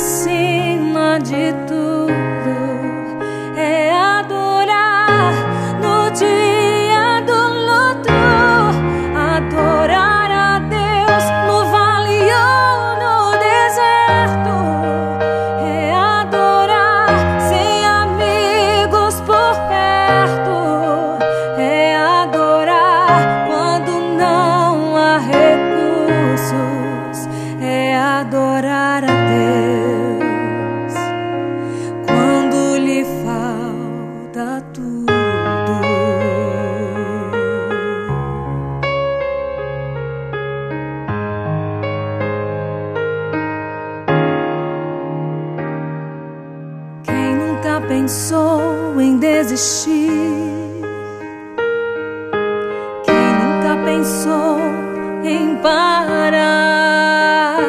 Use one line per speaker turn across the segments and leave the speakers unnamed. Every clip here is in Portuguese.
acima de tudo é adorar no dia do luto, adorar a Deus no vale ou no deserto, é adorar sem amigos por perto, é adorar quando não há recursos, é adorar a Deus. Pensou em desistir? Quem nunca pensou em parar?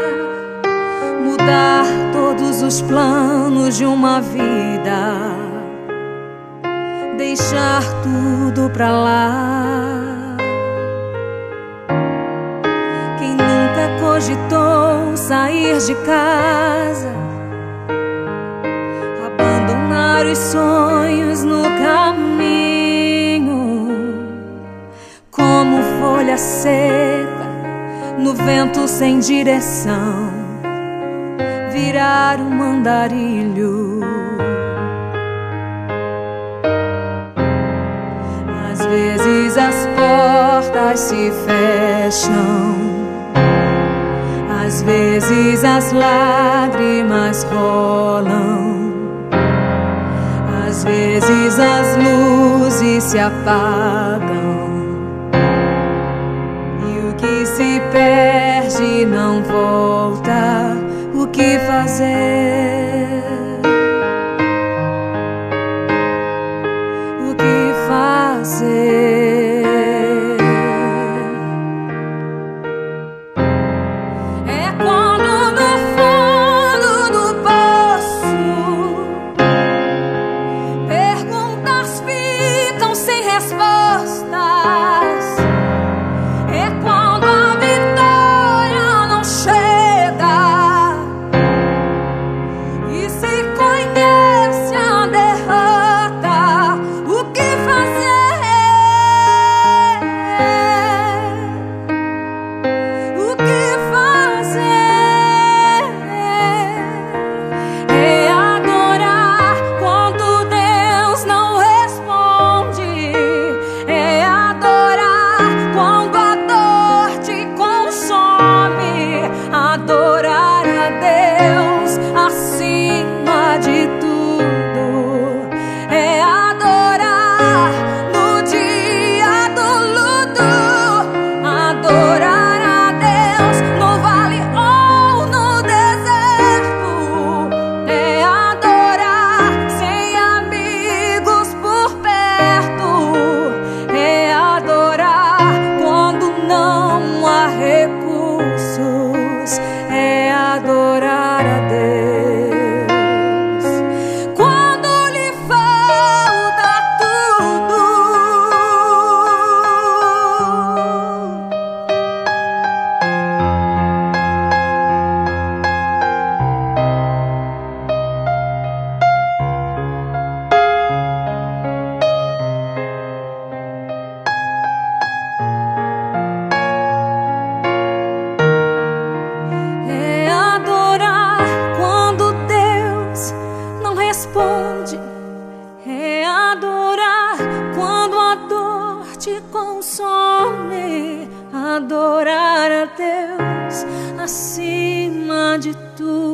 Mudar todos os planos de uma vida, deixar tudo pra lá. Quem nunca cogitou sair de casa? Os sonhos no caminho, como folha seca no vento sem direção, virar um mandarilho. Às vezes as portas se fecham, às vezes as lágrimas rolam. Às vezes as luzes se apagam e o que se perde não volta. O que fazer? Consome adorar a Deus acima de tudo.